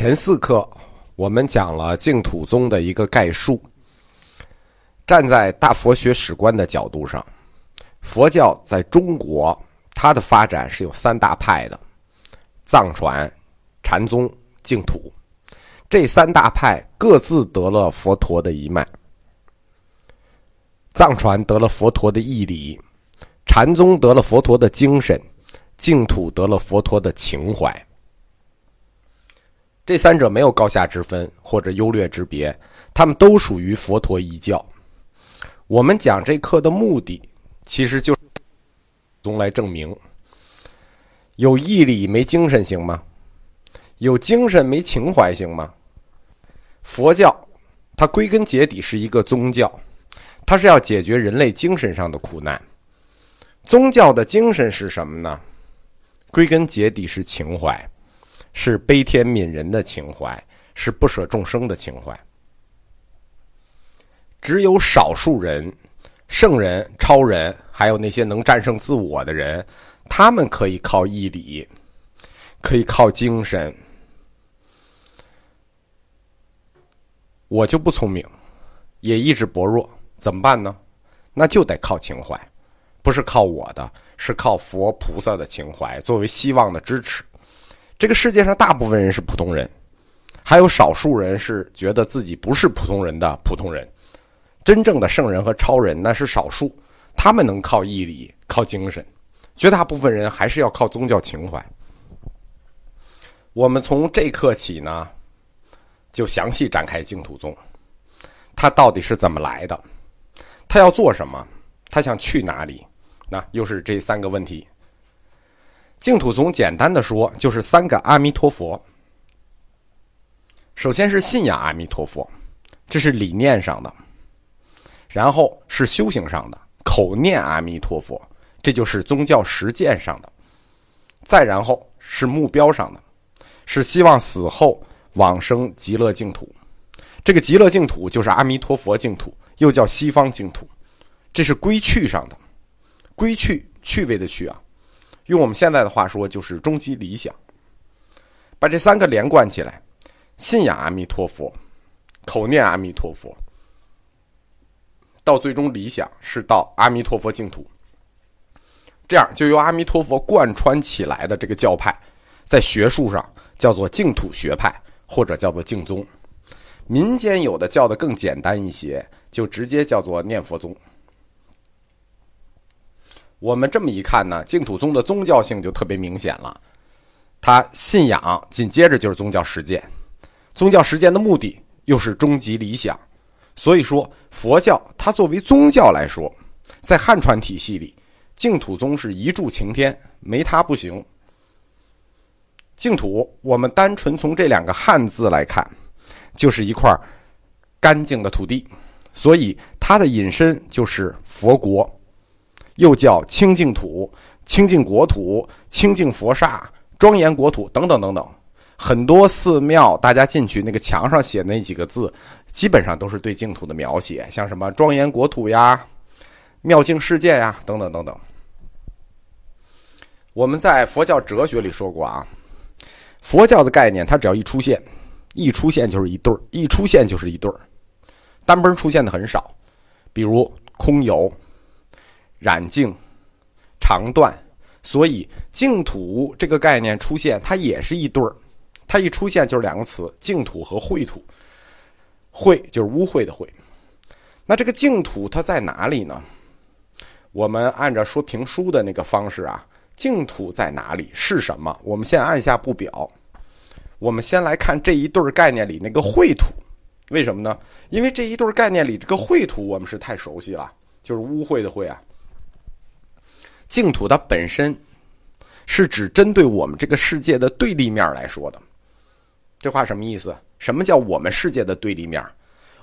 前四课我们讲了净土宗的一个概述。站在大佛学史观的角度上，佛教在中国它的发展是有三大派的：藏传、禅宗、净土。这三大派各自得了佛陀的一脉。藏传得了佛陀的义理，禅宗得了佛陀的精神，净土得了佛陀的情怀。这三者没有高下之分或者优劣之别，他们都属于佛陀一教。我们讲这课的目的，其实就是用来证明：有毅力没精神行吗？有精神没情怀行吗？佛教它归根结底是一个宗教，它是要解决人类精神上的苦难。宗教的精神是什么呢？归根结底是情怀。是悲天悯人的情怀，是不舍众生的情怀。只有少数人、圣人、超人，还有那些能战胜自我的人，他们可以靠毅力，可以靠精神。我就不聪明，也意志薄弱，怎么办呢？那就得靠情怀，不是靠我的，是靠佛菩萨的情怀作为希望的支持。这个世界上大部分人是普通人，还有少数人是觉得自己不是普通人的普通人。真正的圣人和超人那是少数，他们能靠毅力、靠精神，绝大部分人还是要靠宗教情怀。我们从这刻起呢，就详细展开净土宗，它到底是怎么来的？他要做什么？他想去哪里？那又是这三个问题。净土宗简单的说，就是三个阿弥陀佛。首先是信仰阿弥陀佛，这是理念上的；然后是修行上的，口念阿弥陀佛，这就是宗教实践上的；再然后是目标上的，是希望死后往生极乐净土。这个极乐净土就是阿弥陀佛净土，又叫西方净土。这是归去上的，归去趣味的去啊。用我们现在的话说，就是终极理想。把这三个连贯起来，信仰阿弥陀佛，口念阿弥陀佛，到最终理想是到阿弥陀佛净土。这样就由阿弥陀佛贯穿起来的这个教派，在学术上叫做净土学派，或者叫做净宗。民间有的叫的更简单一些，就直接叫做念佛宗。我们这么一看呢，净土宗的宗教性就特别明显了。他信仰紧接着就是宗教实践，宗教实践的目的又是终极理想。所以说，佛教它作为宗教来说，在汉传体系里，净土宗是一柱擎天，没它不行。净土，我们单纯从这两个汉字来看，就是一块干净的土地，所以它的引申就是佛国。又叫清净土、清净国土、清净佛刹、庄严国土等等等等，很多寺庙，大家进去那个墙上写那几个字，基本上都是对净土的描写，像什么庄严国土呀、妙境世界呀等等等等。我们在佛教哲学里说过啊，佛教的概念，它只要一出现，一出现就是一对儿，一出现就是一对儿，单崩出现的很少，比如空有。染净、长断，所以净土这个概念出现，它也是一对儿。它一出现就是两个词：净土和秽土。秽就是污秽的秽。那这个净土它在哪里呢？我们按照说评书的那个方式啊，净土在哪里？是什么？我们先按下不表。我们先来看这一对儿概念里那个秽土，为什么呢？因为这一对概念里这个秽土我们是太熟悉了，就是污秽的秽啊。净土它本身是指针对我们这个世界的对立面来说的，这话什么意思？什么叫我们世界的对立面？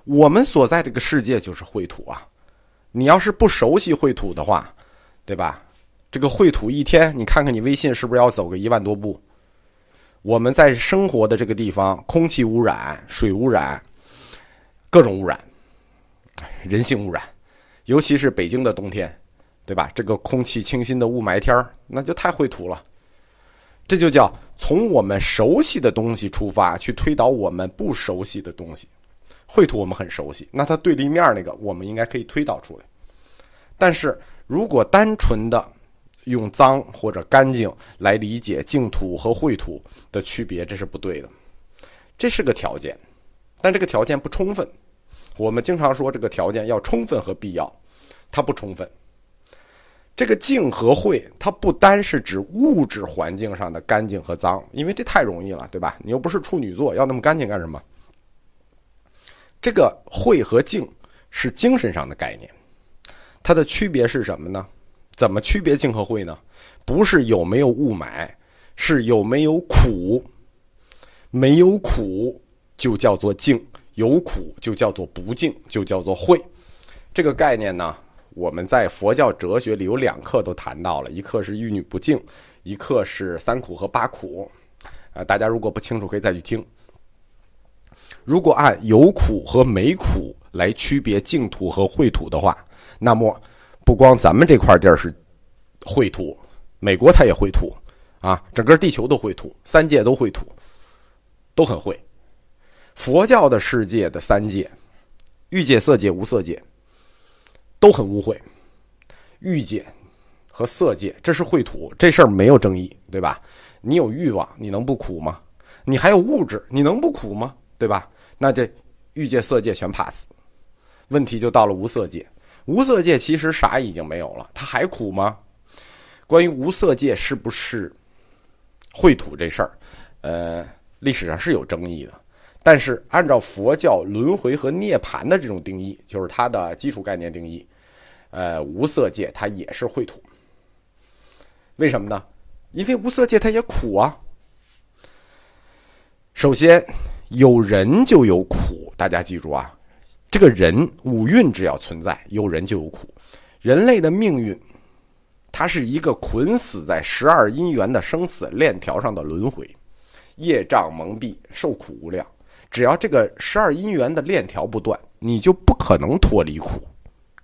我们所在这个世界就是秽土啊！你要是不熟悉秽土的话，对吧？这个秽土一天，你看看你微信是不是要走个一万多步？我们在生活的这个地方，空气污染、水污染、各种污染、人性污染，尤其是北京的冬天。对吧？这个空气清新的雾霾天儿，那就太秽土了。这就叫从我们熟悉的东西出发，去推导我们不熟悉的东西。绘图我们很熟悉，那它对立面那个，我们应该可以推导出来。但是如果单纯的用脏或者干净来理解净土和绘图的区别，这是不对的。这是个条件，但这个条件不充分。我们经常说这个条件要充分和必要，它不充分。这个净和秽，它不单是指物质环境上的干净和脏，因为这太容易了，对吧？你又不是处女座，要那么干净干什么？这个秽和净是精神上的概念，它的区别是什么呢？怎么区别净和秽呢？不是有没有雾霾，是有没有苦。没有苦就叫做净，有苦就叫做不净，就叫做秽。这个概念呢？我们在佛教哲学里有两课都谈到了，一课是玉女不净，一课是三苦和八苦。啊，大家如果不清楚，可以再去听。如果按有苦和没苦来区别净土和秽土的话，那么不光咱们这块地儿是秽土，美国它也秽土啊，整个地球都秽土，三界都秽土，都很秽。佛教的世界的三界，欲界、色界、无色界。都很污秽，欲界和色界，这是秽土，这事儿没有争议，对吧？你有欲望，你能不苦吗？你还有物质，你能不苦吗？对吧？那这欲界、色界全 pass，问题就到了无色界。无色界其实啥已经没有了，它还苦吗？关于无色界是不是秽土这事儿，呃，历史上是有争议的。但是，按照佛教轮回和涅槃的这种定义，就是它的基础概念定义，呃，无色界它也是秽土。为什么呢？因为无色界它也苦啊。首先，有人就有苦，大家记住啊，这个人五蕴只要存在，有人就有苦。人类的命运，它是一个捆死在十二因缘的生死链条上的轮回，业障蒙蔽，受苦无量。只要这个十二因缘的链条不断，你就不可能脱离苦。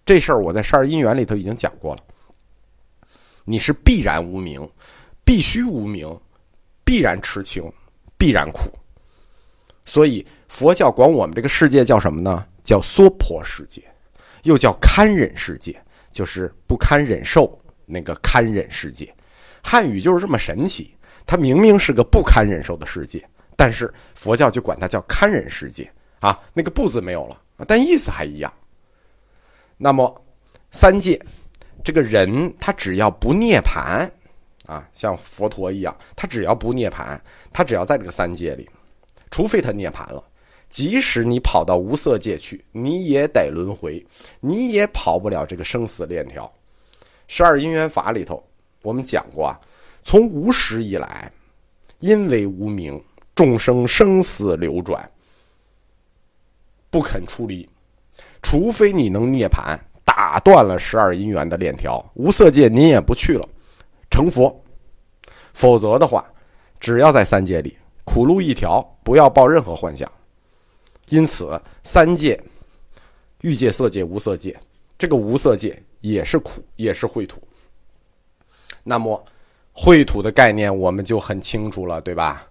这事儿我在十二因缘里头已经讲过了。你是必然无名，必须无名，必然痴情，必然苦。所以佛教管我们这个世界叫什么呢？叫娑婆世界，又叫堪忍世界，就是不堪忍受那个堪忍世界。汉语就是这么神奇，它明明是个不堪忍受的世界。但是佛教就管它叫堪忍世界啊，那个不字没有了，但意思还一样。那么三界，这个人他只要不涅盘啊，像佛陀一样，他只要不涅盘，他只要在这个三界里，除非他涅盘了，即使你跑到无色界去，你也得轮回，你也跑不了这个生死链条。十二因缘法里头，我们讲过啊，从无始以来，因为无名。众生生死流转，不肯出离，除非你能涅盘，打断了十二因缘的链条，无色界您也不去了，成佛。否则的话，只要在三界里，苦路一条，不要抱任何幻想。因此，三界，欲界、色界、无色界，这个无色界也是苦，也是秽土。那么，秽土的概念我们就很清楚了，对吧？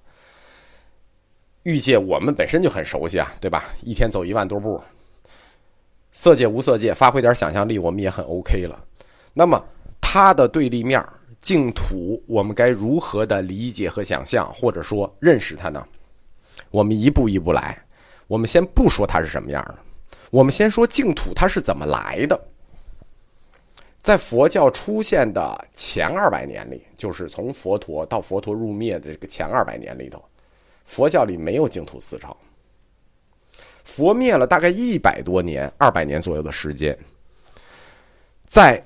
欲界我们本身就很熟悉啊，对吧？一天走一万多步。色界无色界，发挥点想象力，我们也很 OK 了。那么它的对立面净土，我们该如何的理解和想象，或者说认识它呢？我们一步一步来。我们先不说它是什么样的，我们先说净土它是怎么来的。在佛教出现的前二百年里，就是从佛陀到佛陀入灭的这个前二百年里头。佛教里没有净土思潮，佛灭了大概一百多年、二百年左右的时间，在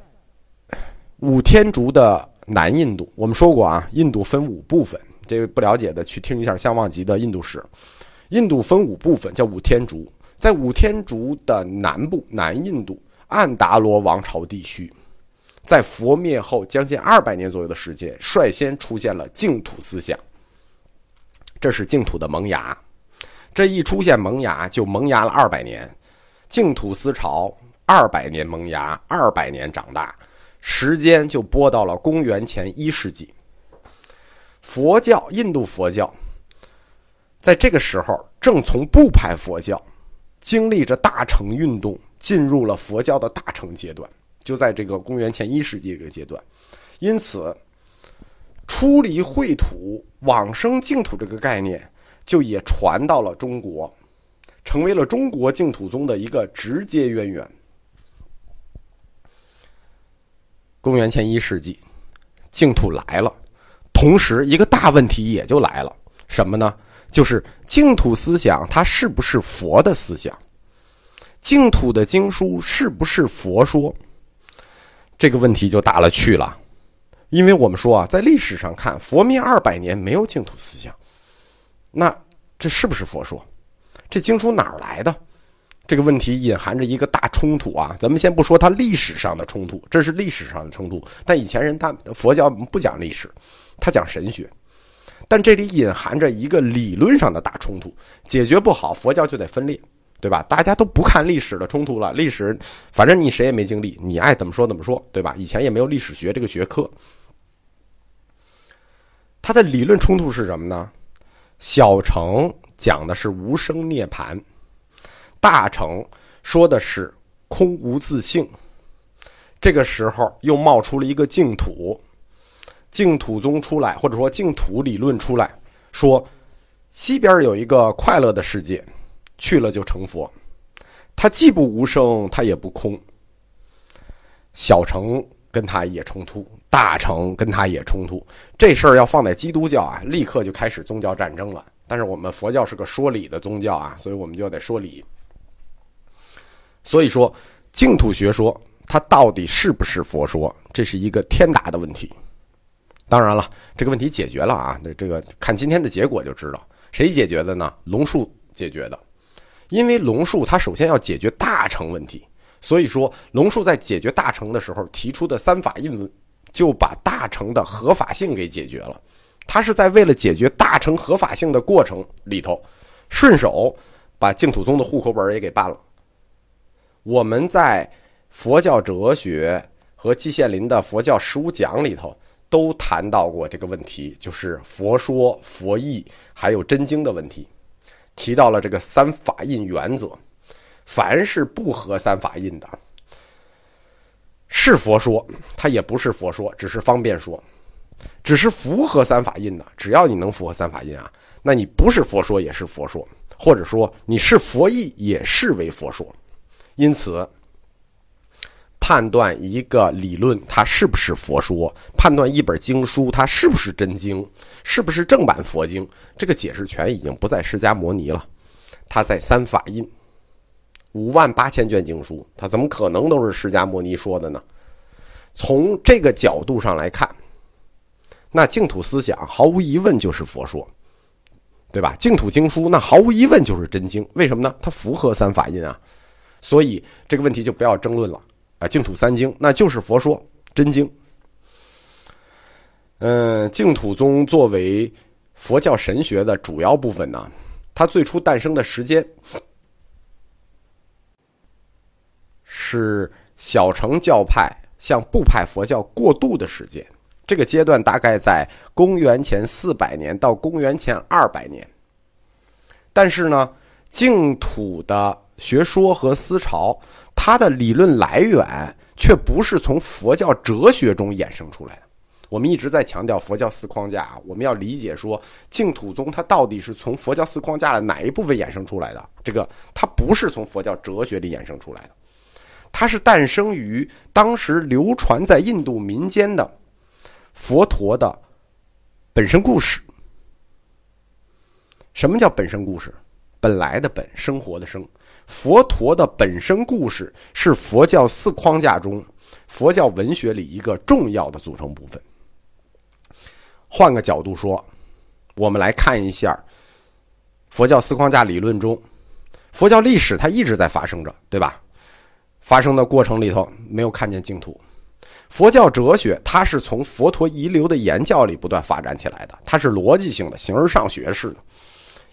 五天竺的南印度，我们说过啊，印度分五部分，这位不了解的去听一下相望集的印度史。印度分五部分，叫五天竺，在五天竺的南部，南印度安达罗王朝地区，在佛灭后将近二百年左右的时间，率先出现了净土思想。这是净土的萌芽，这一出现萌芽就萌芽了二百年，净土思潮二百年萌芽，二百年长大，时间就播到了公元前一世纪。佛教，印度佛教，在这个时候正从部派佛教经历着大乘运动，进入了佛教的大乘阶段。就在这个公元前一世纪这个阶段，因此，出离秽土、往生净土这个概念就也传到了中国，成为了中国净土宗的一个直接渊源。公元前一世纪，净土来了，同时一个大问题也就来了，什么呢？就是净土思想它是不是佛的思想？净土的经书是不是佛说？这个问题就大了去了，因为我们说啊，在历史上看，佛灭二百年没有净土思想，那这是不是佛说？这经书哪儿来的？这个问题隐含着一个大冲突啊！咱们先不说它历史上的冲突，这是历史上的冲突。但以前人他佛教不讲历史，他讲神学。但这里隐含着一个理论上的大冲突，解决不好，佛教就得分裂，对吧？大家都不看历史的冲突了，历史反正你谁也没经历，你爱怎么说怎么说，对吧？以前也没有历史学这个学科。它的理论冲突是什么呢？小乘讲的是无生涅槃。大乘说的是空无自性，这个时候又冒出了一个净土，净土宗出来，或者说净土理论出来，说西边有一个快乐的世界，去了就成佛，他既不无声，他也不空。小乘跟他也冲突，大乘跟他也冲突，这事儿要放在基督教啊，立刻就开始宗教战争了。但是我们佛教是个说理的宗教啊，所以我们就得说理。所以说，净土学说它到底是不是佛说，这是一个天大的问题。当然了，这个问题解决了啊，那这个看今天的结果就知道，谁解决的呢？龙树解决的，因为龙树他首先要解决大乘问题，所以说龙树在解决大乘的时候提出的三法印，就把大乘的合法性给解决了。他是在为了解决大乘合法性的过程里头，顺手把净土宗的户口本也给办了。我们在佛教哲学和季羡林的佛教十五讲里头都谈到过这个问题，就是佛说、佛义还有真经的问题，提到了这个三法印原则。凡是不合三法印的，是佛说，它也不是佛说，只是方便说；只是符合三法印的，只要你能符合三法印啊，那你不是佛说也是佛说，或者说你是佛意也是为佛说。因此，判断一个理论它是不是佛说，判断一本经书它是不是真经，是不是正版佛经，这个解释权已经不在释迦摩尼了，它在三法印，五万八千卷经书，它怎么可能都是释迦摩尼说的呢？从这个角度上来看，那净土思想毫无疑问就是佛说，对吧？净土经书那毫无疑问就是真经，为什么呢？它符合三法印啊。所以这个问题就不要争论了啊！净土三经那就是佛说真经。嗯，净土宗作为佛教神学的主要部分呢，它最初诞生的时间是小乘教派向部派佛教过渡的时间。这个阶段大概在公元前四百年到公元前二百年。但是呢，净土的。学说和思潮，它的理论来源却不是从佛教哲学中衍生出来的。我们一直在强调佛教四框架，我们要理解说净土宗它到底是从佛教四框架的哪一部分衍生出来的？这个它不是从佛教哲学里衍生出来的，它是诞生于当时流传在印度民间的佛陀的本身故事。什么叫本身故事？本来的本，生活的生。佛陀的本身故事是佛教四框架中佛教文学里一个重要的组成部分。换个角度说，我们来看一下佛教四框架理论中，佛教历史它一直在发生着，对吧？发生的过程里头没有看见净土。佛教哲学它是从佛陀遗留的言教里不断发展起来的，它是逻辑性的、形而上学式的，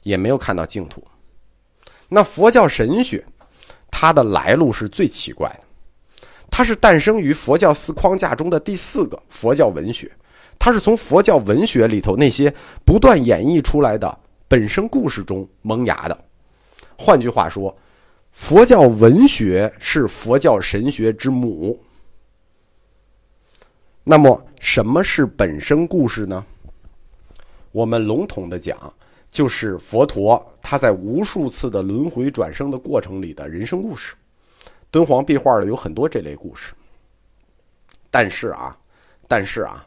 也没有看到净土。那佛教神学，它的来路是最奇怪的，它是诞生于佛教四框架中的第四个佛教文学，它是从佛教文学里头那些不断演绎出来的本身故事中萌芽的。换句话说，佛教文学是佛教神学之母。那么，什么是本身故事呢？我们笼统的讲，就是佛陀他在无数次的轮回转生的过程里的人生故事。敦煌壁画里有很多这类故事。但是啊，但是啊，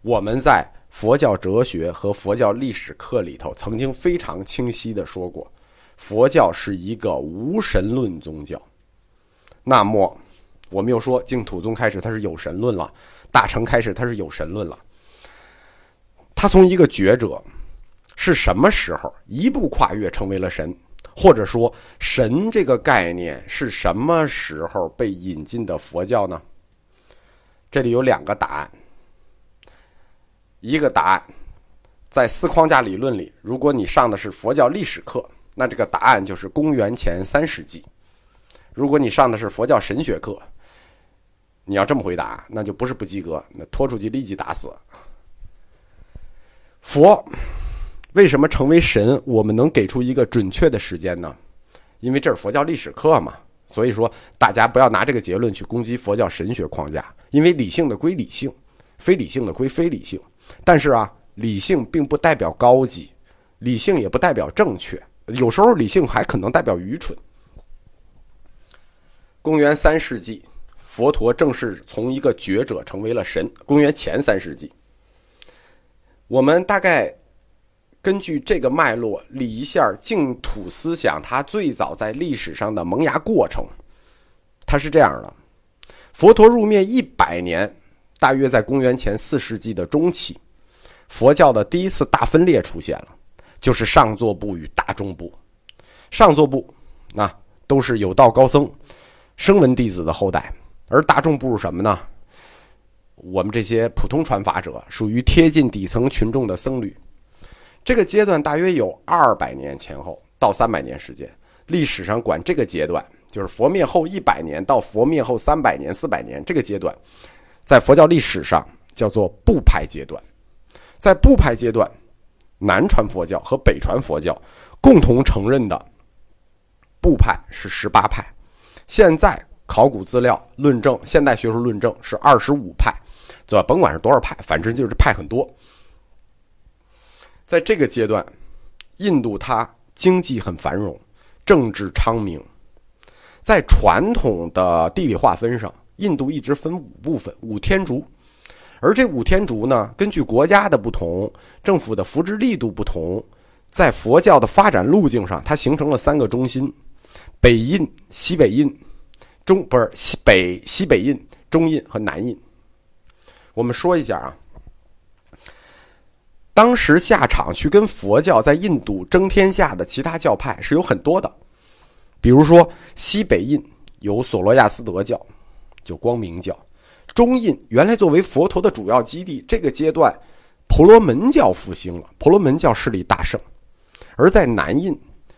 我们在佛教哲学和佛教历史课里头曾经非常清晰的说过，佛教是一个无神论宗教。那么，我们又说净土宗开始它是有神论了。大成开始，他是有神论了。他从一个觉者，是什么时候一步跨越成为了神？或者说，神这个概念是什么时候被引进的佛教呢？这里有两个答案。一个答案，在四框架理论里，如果你上的是佛教历史课，那这个答案就是公元前三世纪；如果你上的是佛教神学课，你要这么回答，那就不是不及格，那拖出去立即打死。佛为什么成为神？我们能给出一个准确的时间呢？因为这是佛教历史课嘛，所以说大家不要拿这个结论去攻击佛教神学框架。因为理性的归理性，非理性的归非理性。但是啊，理性并不代表高级，理性也不代表正确，有时候理性还可能代表愚蠢。公元三世纪。佛陀正式从一个觉者成为了神。公元前三世纪，我们大概根据这个脉络理一下净土思想它最早在历史上的萌芽过程。它是这样的：佛陀入灭一百年，大约在公元前四世纪的中期，佛教的第一次大分裂出现了，就是上座部与大众部。上座部那都是有道高僧、声闻弟子的后代。而大众部是什么呢？我们这些普通传法者属于贴近底层群众的僧侣。这个阶段大约有二百年前后到三百年时间。历史上管这个阶段，就是佛灭后一百年到佛灭后三百年、四百年这个阶段，在佛教历史上叫做部派阶段。在部派阶段，南传佛教和北传佛教共同承认的部派是十八派。现在。考古资料论证，现代学术论证是二十五派，对吧？甭管是多少派，反正就是派很多。在这个阶段，印度它经济很繁荣，政治昌明。在传统的地理划分上，印度一直分五部分，五天竺。而这五天竺呢，根据国家的不同，政府的扶植力度不同，在佛教的发展路径上，它形成了三个中心：北印、西北印。中不是西北西北印、中印和南印。我们说一下啊，当时下场去跟佛教在印度争天下的其他教派是有很多的，比如说西北印有索罗亚斯德教，就光明教；中印原来作为佛陀的主要基地，这个阶段婆罗门教复兴了，婆罗门教势力大盛；而在南印，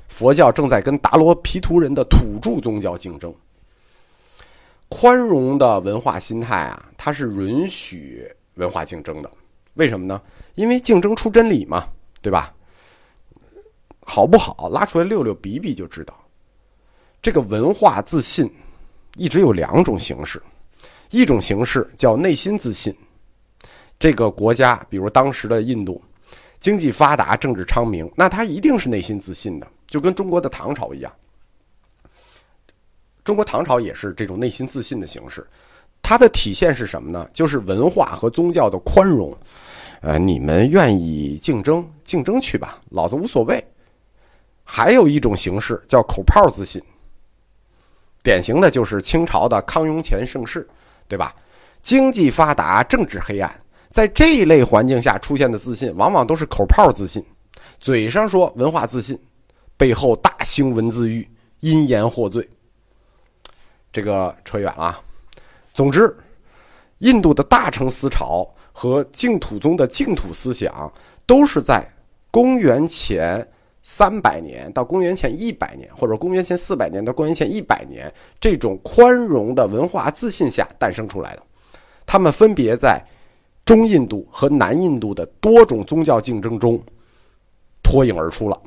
佛教正在跟达罗毗荼人的土著宗教竞争。宽容的文化心态啊，它是允许文化竞争的。为什么呢？因为竞争出真理嘛，对吧？好不好？拉出来溜溜比比就知道。这个文化自信一直有两种形式，一种形式叫内心自信。这个国家，比如当时的印度，经济发达，政治昌明，那他一定是内心自信的，就跟中国的唐朝一样。中国唐朝也是这种内心自信的形式，它的体现是什么呢？就是文化和宗教的宽容。呃，你们愿意竞争，竞争去吧，老子无所谓。还有一种形式叫口炮自信，典型的就是清朝的康雍乾盛世，对吧？经济发达，政治黑暗，在这一类环境下出现的自信，往往都是口炮自信，嘴上说文化自信，背后大兴文字狱，因言获罪。这个扯远了。总之，印度的大乘思潮和净土宗的净土思想，都是在公元前三百年到公元前一百年，或者公元前四百年到公元前一百年这种宽容的文化自信下诞生出来的。他们分别在中印度和南印度的多种宗教竞争中脱颖而出了。